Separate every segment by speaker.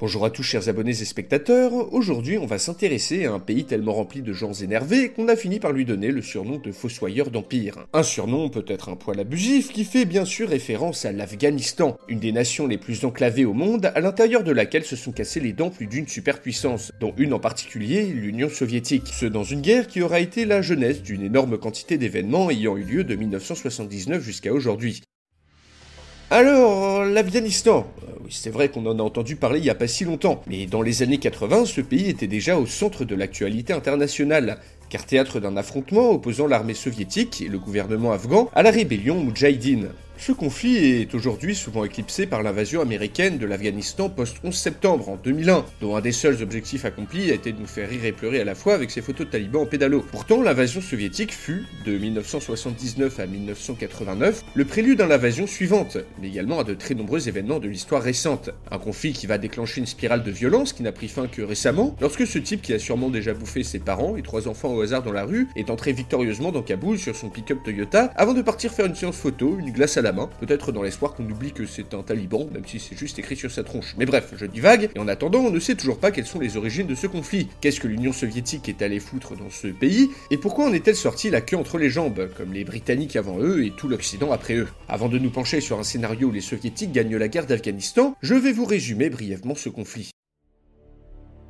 Speaker 1: Bonjour à tous chers abonnés et spectateurs, aujourd'hui on va s'intéresser à un pays tellement rempli de gens énervés qu'on a fini par lui donner le surnom de Fossoyeur d'Empire. Un surnom peut-être un poil abusif qui fait bien sûr référence à l'Afghanistan, une des nations les plus enclavées au monde à l'intérieur de laquelle se sont cassés les dents plus d'une superpuissance, dont une en particulier l'Union soviétique, ce dans une guerre qui aura été la jeunesse d'une énorme quantité d'événements ayant eu lieu de 1979 jusqu'à aujourd'hui. Alors, l'Afghanistan. Euh, c'est vrai qu'on en a entendu parler il n'y a pas si longtemps, mais dans les années 80, ce pays était déjà au centre de l'actualité internationale, car théâtre d'un affrontement opposant l'armée soviétique et le gouvernement afghan à la rébellion Moudjahidine. Ce conflit est aujourd'hui souvent éclipsé par l'invasion américaine de l'Afghanistan post-11 septembre en 2001, dont un des seuls objectifs accomplis a été de nous faire rire et pleurer à la fois avec ses photos de talibans en pédalo. Pourtant, l'invasion soviétique fut, de 1979 à 1989, le prélude à l'invasion suivante, mais également à de très nombreux événements de l'histoire récente. Un conflit qui va déclencher une spirale de violence qui n'a pris fin que récemment, lorsque ce type qui a sûrement déjà bouffé ses parents et trois enfants au hasard dans la rue est entré victorieusement dans Kaboul sur son pick-up Toyota avant de partir faire une séance photo, une glace à la peut-être dans l'espoir qu'on oublie que c'est un taliban, même si c'est juste écrit sur sa tronche. Mais bref, je divague, et en attendant, on ne sait toujours pas quelles sont les origines de ce conflit. Qu'est-ce que l'Union soviétique est allée foutre dans ce pays, et pourquoi en est-elle sortie la queue entre les jambes, comme les Britanniques avant eux et tout l'Occident après eux? Avant de nous pencher sur un scénario où les soviétiques gagnent la guerre d'Afghanistan, je vais vous résumer brièvement ce conflit.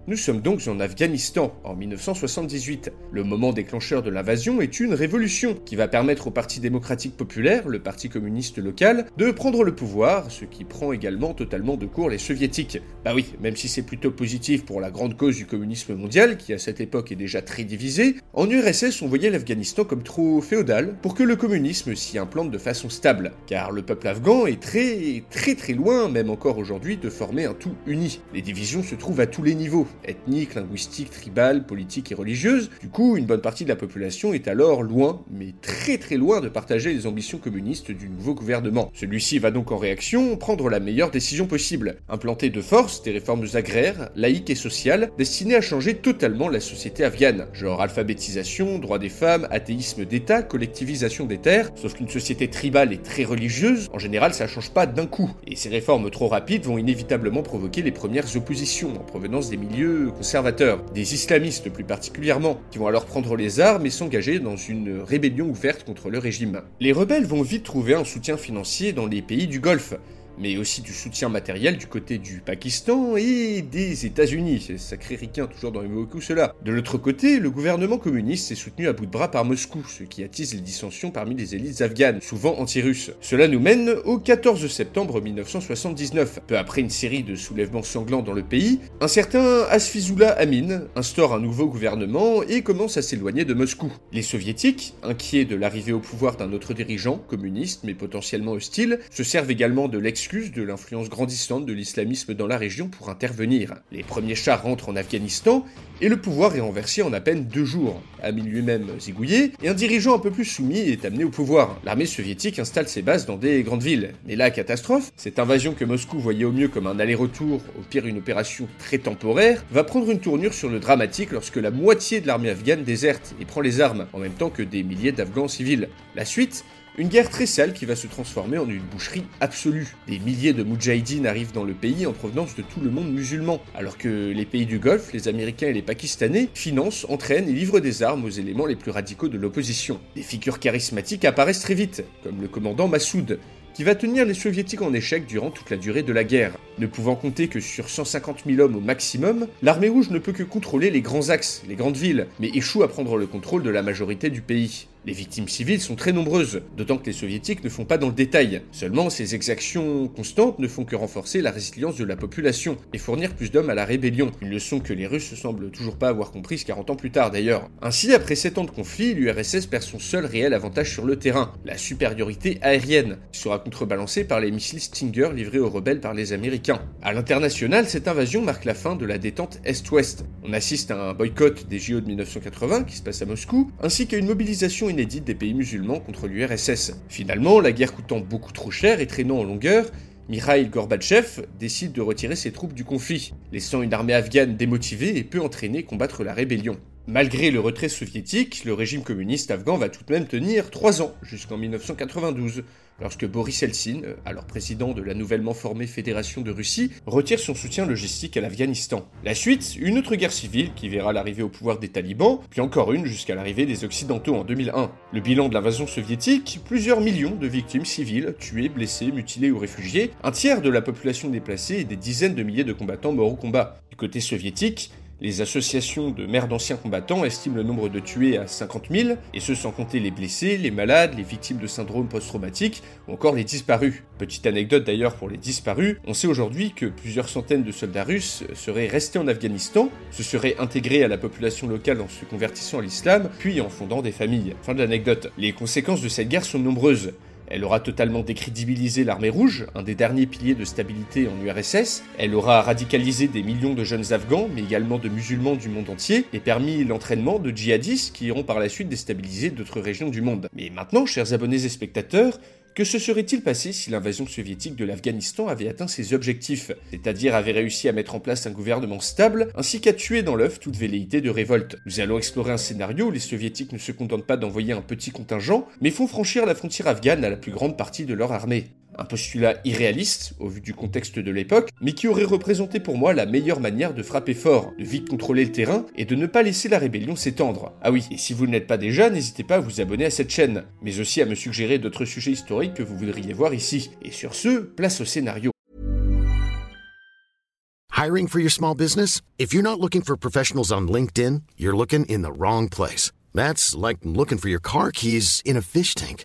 Speaker 1: Nous sommes donc en Afghanistan, en 1978. Le moment déclencheur de l'invasion est une révolution qui va permettre au Parti démocratique populaire, le parti communiste local, de prendre le pouvoir, ce qui prend également totalement de court les soviétiques. Bah oui, même si c'est plutôt positif pour la grande cause du communisme mondial, qui à cette époque est déjà très divisé, en URSS on voyait l'Afghanistan comme trop féodal pour que le communisme s'y implante de façon stable, car le peuple afghan est très très très loin, même encore aujourd'hui, de former un tout uni. Les divisions se trouvent à tous les niveaux, ethnique, linguistique, tribale, politique et religieuse. Du coup, une bonne partie de la population est alors loin, mais très très loin de partager les ambitions communistes du nouveau gouvernement. Celui-ci va donc en réaction prendre la meilleure décision possible, implanter de force des réformes agraires, laïques et sociales, destinées à changer totalement la société afghane, genre alphabétisation, droits des femmes, athéisme d'État, collectivisation des terres, sauf qu'une société tribale et très religieuse, en général ça change pas d'un coup, et ces réformes trop rapides vont inévitablement provoquer les premières oppositions en provenance des milieux conservateurs, des islamistes plus particulièrement, qui vont alors prendre les armes et s'engager dans une rébellion ouverte contre le régime. Les rebelles vont vite trouver un soutien financier dans les pays du Golfe, mais aussi du soutien matériel du côté du Pakistan et des États-Unis. C'est sacré ricain, toujours dans les mots cela. De l'autre côté, le gouvernement communiste est soutenu à bout de bras par Moscou, ce qui attise les dissensions parmi les élites afghanes, souvent anti-russes. Cela nous mène au 14 septembre 1979. Peu après une série de soulèvements sanglants dans le pays, un certain Asfizullah Amin instaure un nouveau gouvernement et commence à s'éloigner de Moscou. Les soviétiques, inquiets de l'arrivée au pouvoir d'un autre dirigeant, communiste mais potentiellement hostile, se servent également de l'ex de l'influence grandissante de l'islamisme dans la région pour intervenir. Les premiers chars rentrent en Afghanistan et le pouvoir est renversé en à peine deux jours. Amin lui-même zigouillé et un dirigeant un peu plus soumis est amené au pouvoir. L'armée soviétique installe ses bases dans des grandes villes. Mais la catastrophe, cette invasion que Moscou voyait au mieux comme un aller-retour, au pire une opération très temporaire, va prendre une tournure sur le dramatique lorsque la moitié de l'armée afghane déserte et prend les armes, en même temps que des milliers d'Afghans civils. La suite, une guerre très sale qui va se transformer en une boucherie absolue. Des milliers de Moudjahidines arrivent dans le pays en provenance de tout le monde musulman, alors que les pays du Golfe, les Américains et les Pakistanais, financent, entraînent et livrent des armes aux éléments les plus radicaux de l'opposition. Des figures charismatiques apparaissent très vite, comme le commandant Massoud, qui va tenir les soviétiques en échec durant toute la durée de la guerre. Ne pouvant compter que sur 150 000 hommes au maximum, l'armée rouge ne peut que contrôler les grands axes, les grandes villes, mais échoue à prendre le contrôle de la majorité du pays. Les victimes civiles sont très nombreuses, d'autant que les soviétiques ne font pas dans le détail. Seulement, ces exactions constantes ne font que renforcer la résilience de la population et fournir plus d'hommes à la rébellion. Une leçon que les Russes semblent toujours pas avoir comprise 40 ans plus tard d'ailleurs. Ainsi, après 7 ans de conflit, l'URSS perd son seul réel avantage sur le terrain, la supériorité aérienne, qui sera contrebalancée par les missiles Stinger livrés aux rebelles par les Américains. À l'international, cette invasion marque la fin de la détente Est-Ouest. On assiste à un boycott des JO de 1980 qui se passe à Moscou, ainsi qu'à une mobilisation inédite des pays musulmans contre l'URSS. Finalement, la guerre coûtant beaucoup trop cher et traînant en longueur, Mikhail Gorbatchev décide de retirer ses troupes du conflit, laissant une armée afghane démotivée et peu entraînée combattre la rébellion. Malgré le retrait soviétique, le régime communiste afghan va tout de même tenir trois ans, jusqu'en 1992, lorsque Boris Eltsine, alors président de la nouvellement formée Fédération de Russie, retire son soutien logistique à l'Afghanistan. La suite, une autre guerre civile qui verra l'arrivée au pouvoir des talibans, puis encore une jusqu'à l'arrivée des Occidentaux en 2001. Le bilan de l'invasion soviétique, plusieurs millions de victimes civiles, tuées, blessées, mutilées ou réfugiées, un tiers de la population déplacée et des dizaines de milliers de combattants morts au combat. Du côté soviétique, les associations de mères d'anciens combattants estiment le nombre de tués à 50 000, et ce sans compter les blessés, les malades, les victimes de syndrome post-traumatique ou encore les disparus. Petite anecdote d'ailleurs pour les disparus, on sait aujourd'hui que plusieurs centaines de soldats russes seraient restés en Afghanistan, se seraient intégrés à la population locale en se convertissant à l'islam, puis en fondant des familles. Fin de l'anecdote. Les conséquences de cette guerre sont nombreuses. Elle aura totalement décrédibilisé l'armée rouge, un des derniers piliers de stabilité en URSS. Elle aura radicalisé des millions de jeunes Afghans, mais également de musulmans du monde entier, et permis l'entraînement de djihadistes qui iront par la suite déstabiliser d'autres régions du monde. Mais maintenant, chers abonnés et spectateurs, que se serait-il passé si l'invasion soviétique de l'Afghanistan avait atteint ses objectifs, c'est-à-dire avait réussi à mettre en place un gouvernement stable, ainsi qu'à tuer dans l'œuf toute velléité de révolte Nous allons explorer un scénario où les soviétiques ne se contentent pas d'envoyer un petit contingent, mais font franchir la frontière afghane à la plus grande partie de leur armée. Un postulat irréaliste au vu du contexte de l'époque, mais qui aurait représenté pour moi la meilleure manière de frapper fort, de vite contrôler le terrain et de ne pas laisser la rébellion s'étendre. Ah oui, et si vous ne l'êtes pas déjà, n'hésitez pas à vous abonner à cette chaîne, mais aussi à me suggérer d'autres sujets historiques que vous voudriez voir ici. Et sur ce, place au scénario.
Speaker 2: Hiring for your small business? If you're not looking for professionals on LinkedIn, you're looking in the wrong place. That's like looking for your car keys in a fish tank.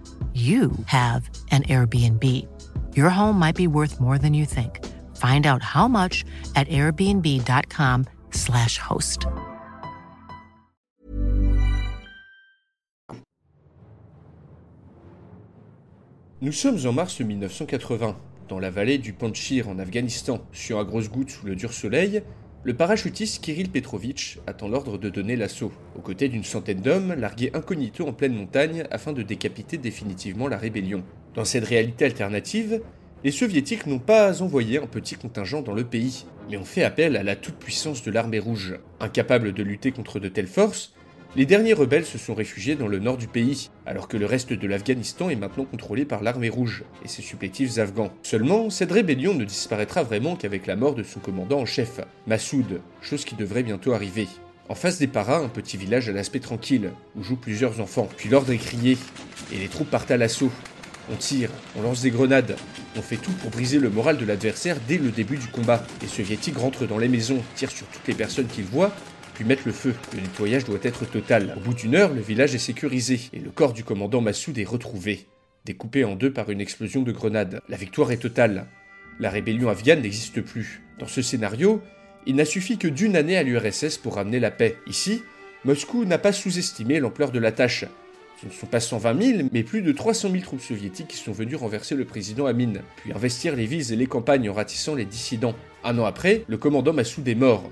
Speaker 3: you have an Airbnb. Your home might be worth more than you think. Find out how much at airbnb.com/slash host.
Speaker 1: Nous sommes en mars 1980, dans la vallée du Panchir en Afghanistan. Sur un grosse goutte sous le dur soleil, le parachutiste Kirill Petrovitch attend l'ordre de donner l'assaut, aux côtés d'une centaine d'hommes largués incognito en pleine montagne afin de décapiter définitivement la rébellion. Dans cette réalité alternative, les soviétiques n'ont pas envoyé un petit contingent dans le pays, mais ont fait appel à la toute-puissance de l'armée rouge. Incapable de lutter contre de telles forces, les derniers rebelles se sont réfugiés dans le nord du pays, alors que le reste de l'Afghanistan est maintenant contrôlé par l'armée rouge et ses supplétifs afghans. Seulement, cette rébellion ne disparaîtra vraiment qu'avec la mort de son commandant en chef, Massoud, chose qui devrait bientôt arriver. En face des paras, un petit village à l'aspect tranquille, où jouent plusieurs enfants. Puis l'ordre est crié, et les troupes partent à l'assaut. On tire, on lance des grenades, on fait tout pour briser le moral de l'adversaire dès le début du combat. Les soviétiques rentrent dans les maisons, tirent sur toutes les personnes qu'ils voient, puis mettre le feu. Le nettoyage doit être total. Au bout d'une heure, le village est sécurisé et le corps du commandant Massoud est retrouvé, découpé en deux par une explosion de grenades. La victoire est totale. La rébellion afghane n'existe plus. Dans ce scénario, il n'a suffi que d'une année à l'URSS pour ramener la paix. Ici, Moscou n'a pas sous-estimé l'ampleur de la tâche. Ce ne sont pas 120 000, mais plus de 300 000 troupes soviétiques qui sont venues renverser le président Amin, puis investir les villes et les campagnes en ratissant les dissidents. Un an après, le commandant Massoud est mort.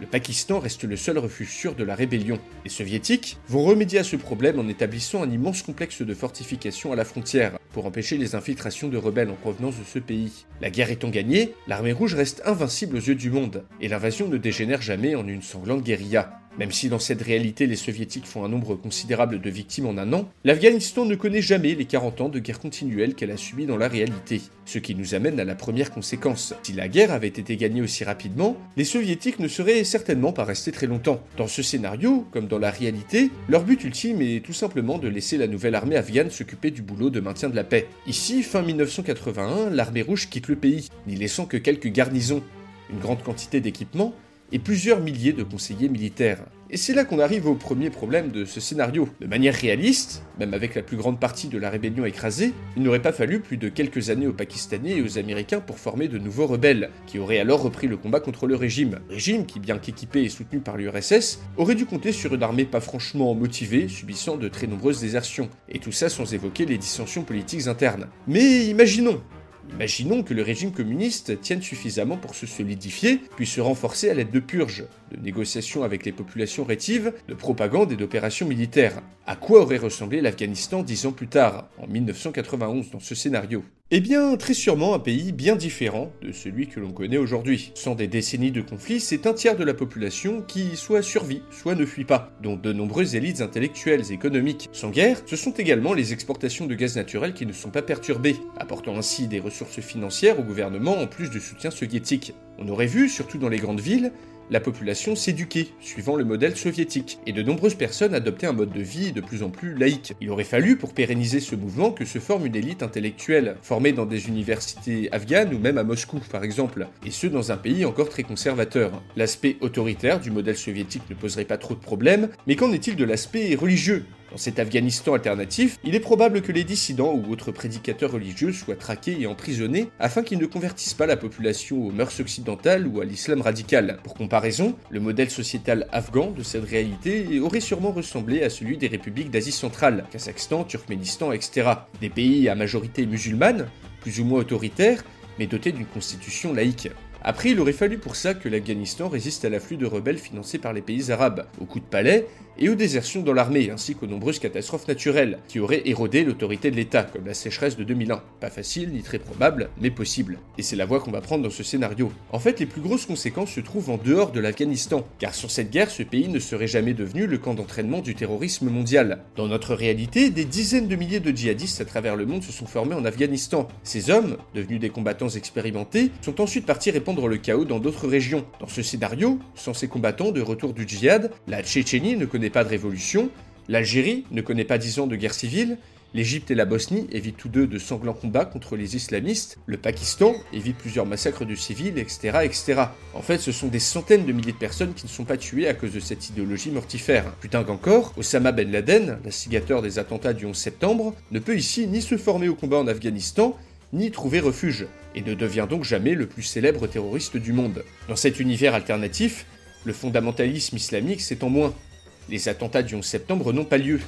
Speaker 1: Le Pakistan reste le seul refuge sûr de la rébellion. Les soviétiques vont remédier à ce problème en établissant un immense complexe de fortifications à la frontière pour empêcher les infiltrations de rebelles en provenance de ce pays. La guerre étant gagnée, l'armée rouge reste invincible aux yeux du monde, et l'invasion ne dégénère jamais en une sanglante guérilla. Même si dans cette réalité les soviétiques font un nombre considérable de victimes en un an, l'Afghanistan ne connaît jamais les 40 ans de guerre continuelle qu'elle a subi dans la réalité. Ce qui nous amène à la première conséquence. Si la guerre avait été gagnée aussi rapidement, les soviétiques ne seraient certainement pas restés très longtemps. Dans ce scénario, comme dans la réalité, leur but ultime est tout simplement de laisser la nouvelle armée afghane s'occuper du boulot de maintien de la paix. Ici, fin 1981, l'armée rouge quitte le pays, n'y laissant que quelques garnisons, une grande quantité d'équipements et plusieurs milliers de conseillers militaires. Et c'est là qu'on arrive au premier problème de ce scénario. De manière réaliste, même avec la plus grande partie de la rébellion écrasée, il n'aurait pas fallu plus de quelques années aux Pakistanais et aux Américains pour former de nouveaux rebelles, qui auraient alors repris le combat contre le régime. Régime qui, bien qu'équipé et soutenu par l'URSS, aurait dû compter sur une armée pas franchement motivée, subissant de très nombreuses désertions. Et tout ça sans évoquer les dissensions politiques internes. Mais imaginons, Imaginons que le régime communiste tienne suffisamment pour se solidifier, puis se renforcer à l'aide de purges, de négociations avec les populations rétives, de propagande et d'opérations militaires. À quoi aurait ressemblé l'Afghanistan dix ans plus tard, en 1991, dans ce scénario? Eh bien, très sûrement un pays bien différent de celui que l'on connaît aujourd'hui. Sans des décennies de conflits, c'est un tiers de la population qui soit survit, soit ne fuit pas, dont de nombreuses élites intellectuelles et économiques. Sans guerre, ce sont également les exportations de gaz naturel qui ne sont pas perturbées, apportant ainsi des ressources financières au gouvernement en plus du soutien soviétique. On aurait vu, surtout dans les grandes villes, la population s'éduquait, suivant le modèle soviétique, et de nombreuses personnes adoptaient un mode de vie de plus en plus laïque. Il aurait fallu, pour pérenniser ce mouvement, que se forme une élite intellectuelle, formée dans des universités afghanes ou même à Moscou, par exemple, et ce dans un pays encore très conservateur. L'aspect autoritaire du modèle soviétique ne poserait pas trop de problèmes, mais qu'en est-il de l'aspect religieux? Dans cet Afghanistan alternatif, il est probable que les dissidents ou autres prédicateurs religieux soient traqués et emprisonnés afin qu'ils ne convertissent pas la population aux mœurs occidentales ou à l'islam radical. Pour comparaison, le modèle sociétal afghan de cette réalité aurait sûrement ressemblé à celui des républiques d'Asie centrale, Kazakhstan, Turkménistan, etc. Des pays à majorité musulmane, plus ou moins autoritaires, mais dotés d'une constitution laïque. Après, il aurait fallu pour ça que l'Afghanistan résiste à l'afflux de rebelles financés par les pays arabes, aux coups de palais et aux désertions dans l'armée, ainsi qu'aux nombreuses catastrophes naturelles, qui auraient érodé l'autorité de l'État, comme la sécheresse de 2001. Pas facile, ni très probable, mais possible. Et c'est la voie qu'on va prendre dans ce scénario. En fait, les plus grosses conséquences se trouvent en dehors de l'Afghanistan, car sur cette guerre, ce pays ne serait jamais devenu le camp d'entraînement du terrorisme mondial. Dans notre réalité, des dizaines de milliers de djihadistes à travers le monde se sont formés en Afghanistan. Ces hommes, devenus des combattants expérimentés, sont ensuite partis répandre le chaos dans d'autres régions. Dans ce scénario, sans ces combattants de retour du djihad, la Tchétchénie ne connaît pas de révolution, l'Algérie ne connaît pas dix ans de guerre civile, l'Égypte et la Bosnie évitent tous deux de sanglants combats contre les islamistes, le Pakistan évite plusieurs massacres de civils, etc., etc. En fait, ce sont des centaines de milliers de personnes qui ne sont pas tuées à cause de cette idéologie mortifère. Putain qu'encore, Osama Ben Laden, l'instigateur des attentats du 11 septembre, ne peut ici ni se former au combat en Afghanistan, ni trouver refuge, et ne devient donc jamais le plus célèbre terroriste du monde. Dans cet univers alternatif, le fondamentalisme islamique s'étend moins, les attentats du 11 septembre n'ont pas lieu.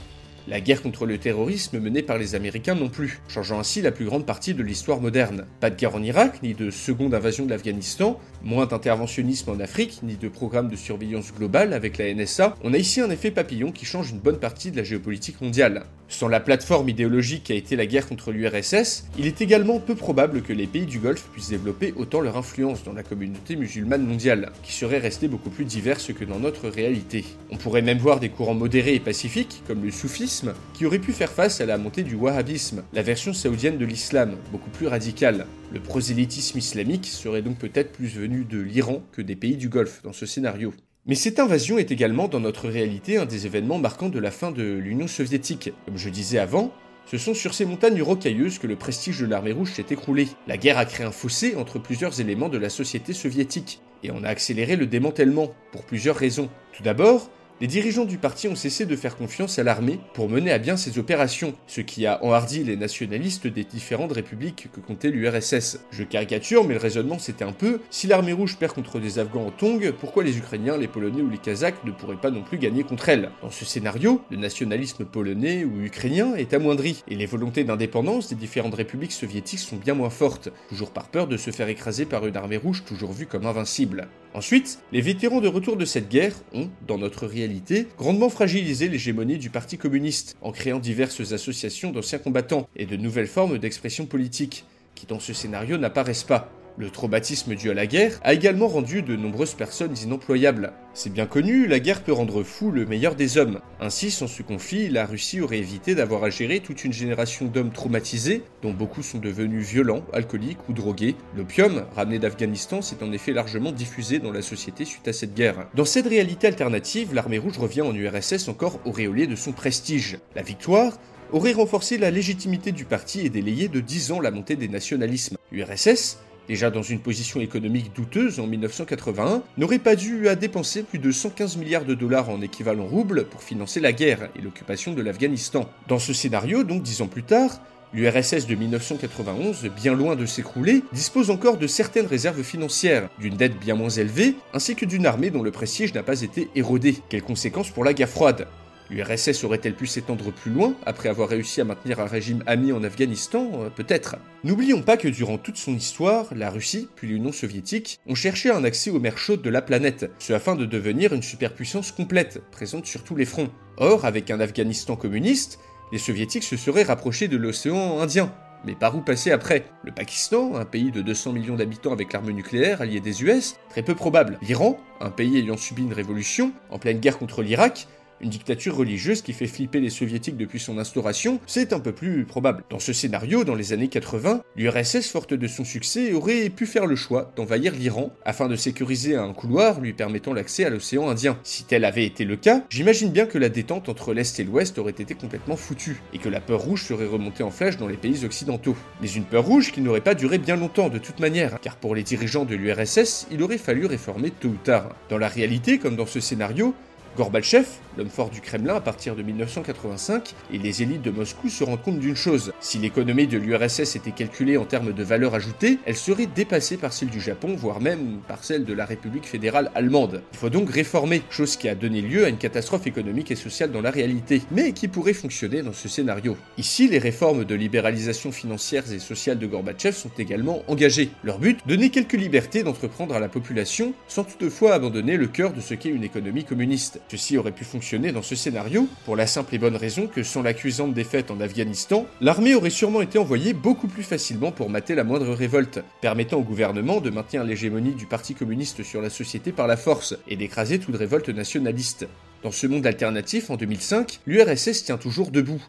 Speaker 1: La guerre contre le terrorisme menée par les Américains non plus, changeant ainsi la plus grande partie de l'histoire moderne. Pas de guerre en Irak, ni de seconde invasion de l'Afghanistan, moins d'interventionnisme en Afrique, ni de programme de surveillance globale avec la NSA, on a ici un effet papillon qui change une bonne partie de la géopolitique mondiale. Sans la plateforme idéologique qui a été la guerre contre l'URSS, il est également peu probable que les pays du Golfe puissent développer autant leur influence dans la communauté musulmane mondiale, qui serait restée beaucoup plus diverse que dans notre réalité. On pourrait même voir des courants modérés et pacifiques, comme le soufisme, qui auraient pu faire face à la montée du wahhabisme, la version saoudienne de l'islam, beaucoup plus radicale. Le prosélytisme islamique serait donc peut-être plus venu de l'Iran que des pays du Golfe dans ce scénario. Mais cette invasion est également dans notre réalité un des événements marquants de la fin de l'Union soviétique. Comme je disais avant, ce sont sur ces montagnes rocailleuses que le prestige de l'armée rouge s'est écroulé. La guerre a créé un fossé entre plusieurs éléments de la société soviétique, et on a accéléré le démantèlement, pour plusieurs raisons. Tout d'abord, les dirigeants du parti ont cessé de faire confiance à l'armée pour mener à bien ses opérations, ce qui a enhardi les nationalistes des différentes républiques que comptait l'URSS. Je caricature, mais le raisonnement c'était un peu si l'armée rouge perd contre des Afghans en Tongue, pourquoi les Ukrainiens, les Polonais ou les Kazakhs ne pourraient pas non plus gagner contre elle? Dans ce scénario, le nationalisme polonais ou ukrainien est amoindri, et les volontés d'indépendance des différentes républiques soviétiques sont bien moins fortes, toujours par peur de se faire écraser par une armée rouge toujours vue comme invincible. Ensuite, les vétérans de retour de cette guerre ont, dans notre réalité, grandement fragilisé l'hégémonie du Parti communiste, en créant diverses associations d'anciens combattants et de nouvelles formes d'expression politique, qui dans ce scénario n'apparaissent pas. Le traumatisme dû à la guerre a également rendu de nombreuses personnes inemployables. C'est bien connu, la guerre peut rendre fou le meilleur des hommes. Ainsi, sans ce conflit, la Russie aurait évité d'avoir à gérer toute une génération d'hommes traumatisés, dont beaucoup sont devenus violents, alcooliques ou drogués. L'opium, ramené d'Afghanistan, s'est en effet largement diffusé dans la société suite à cette guerre. Dans cette réalité alternative, l'armée rouge revient en URSS encore auréolée de son prestige. La victoire aurait renforcé la légitimité du parti et délayé de 10 ans la montée des nationalismes. L'URSS déjà dans une position économique douteuse en 1981, n'aurait pas dû à dépenser plus de 115 milliards de dollars en équivalent rouble pour financer la guerre et l'occupation de l'Afghanistan. Dans ce scénario, donc dix ans plus tard, L'URSS de 1991, bien loin de s'écrouler, dispose encore de certaines réserves financières, d'une dette bien moins élevée, ainsi que d'une armée dont le prestige n'a pas été érodé. Quelles conséquences pour la guerre froide? L'URSS aurait-elle pu s'étendre plus loin après avoir réussi à maintenir un régime ami en Afghanistan euh, Peut-être? N'oublions pas que durant toute son histoire, la Russie, puis l'Union soviétique, ont cherché un accès aux mers chaudes de la planète, ce afin de devenir une superpuissance complète, présente sur tous les fronts. Or, avec un Afghanistan communiste, les soviétiques se seraient rapprochés de l'océan Indien. Mais par où passer après? Le Pakistan, un pays de 200 millions d'habitants avec l'arme nucléaire allié des US, très peu probable. L'Iran, un pays ayant subi une révolution, en pleine guerre contre l'Irak, une dictature religieuse qui fait flipper les soviétiques depuis son instauration, c'est un peu plus probable. Dans ce scénario, dans les années 80, l'URSS, forte de son succès, aurait pu faire le choix d'envahir l'Iran afin de sécuriser un couloir lui permettant l'accès à l'océan Indien. Si tel avait été le cas, j'imagine bien que la détente entre l'Est et l'Ouest aurait été complètement foutue, et que la peur rouge serait remontée en flèche dans les pays occidentaux. Mais une peur rouge qui n'aurait pas duré bien longtemps de toute manière, car pour les dirigeants de l'URSS, il aurait fallu réformer tôt ou tard. Dans la réalité, comme dans ce scénario, Gorbatchev, l'homme fort du Kremlin à partir de 1985, et les élites de Moscou se rendent compte d'une chose. Si l'économie de l'URSS était calculée en termes de valeur ajoutée, elle serait dépassée par celle du Japon, voire même par celle de la République fédérale allemande. Il faut donc réformer, chose qui a donné lieu à une catastrophe économique et sociale dans la réalité, mais qui pourrait fonctionner dans ce scénario. Ici, les réformes de libéralisation financière et sociale de Gorbatchev sont également engagées. Leur but, donner quelques libertés d'entreprendre à la population, sans toutefois abandonner le cœur de ce qu'est une économie communiste. Ceci aurait pu fonctionner dans ce scénario, pour la simple et bonne raison que sans la cuisante défaite en Afghanistan, l'armée aurait sûrement été envoyée beaucoup plus facilement pour mater la moindre révolte, permettant au gouvernement de maintenir l'hégémonie du Parti communiste sur la société par la force, et d'écraser toute révolte nationaliste. Dans ce monde alternatif, en 2005, l'URSS tient toujours debout,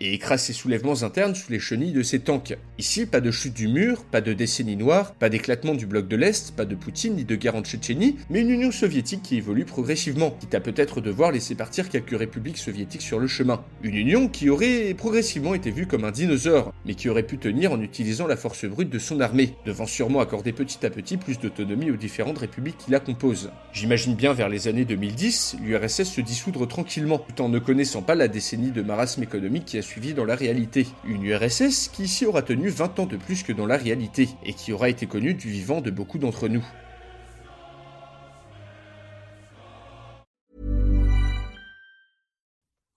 Speaker 1: et écrase ses soulèvements internes sous les chenilles de ses tanks. Ici, pas de chute du mur, pas de décennie noire, pas d'éclatement du bloc de l'Est, pas de Poutine ni de guerre en Tchétchénie, mais une Union soviétique qui évolue progressivement, quitte à peut-être devoir laisser partir quelques républiques soviétiques sur le chemin. Une Union qui aurait progressivement été vue comme un dinosaure, mais qui aurait pu tenir en utilisant la force brute de son armée, devant sûrement accorder petit à petit plus d'autonomie aux différentes républiques qui la composent. J'imagine bien vers les années 2010, l'URSS se dissoudre tranquillement, tout en ne connaissant pas la décennie de marasme économique qui a suivi dans la réalité. Une URSS qui ici aura tenu 20 ans de plus que dans la réalité, et qui aura été connue du vivant de beaucoup d'entre nous.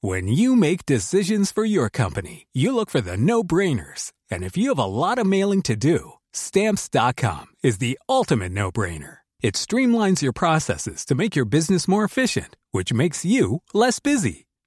Speaker 4: When you make decisions for your company, you look for the no-brainers. And if you have a lot of mailing to do, stamps.com is the ultimate no-brainer. It streamlines your processes to make your business more efficient, which makes you less busy.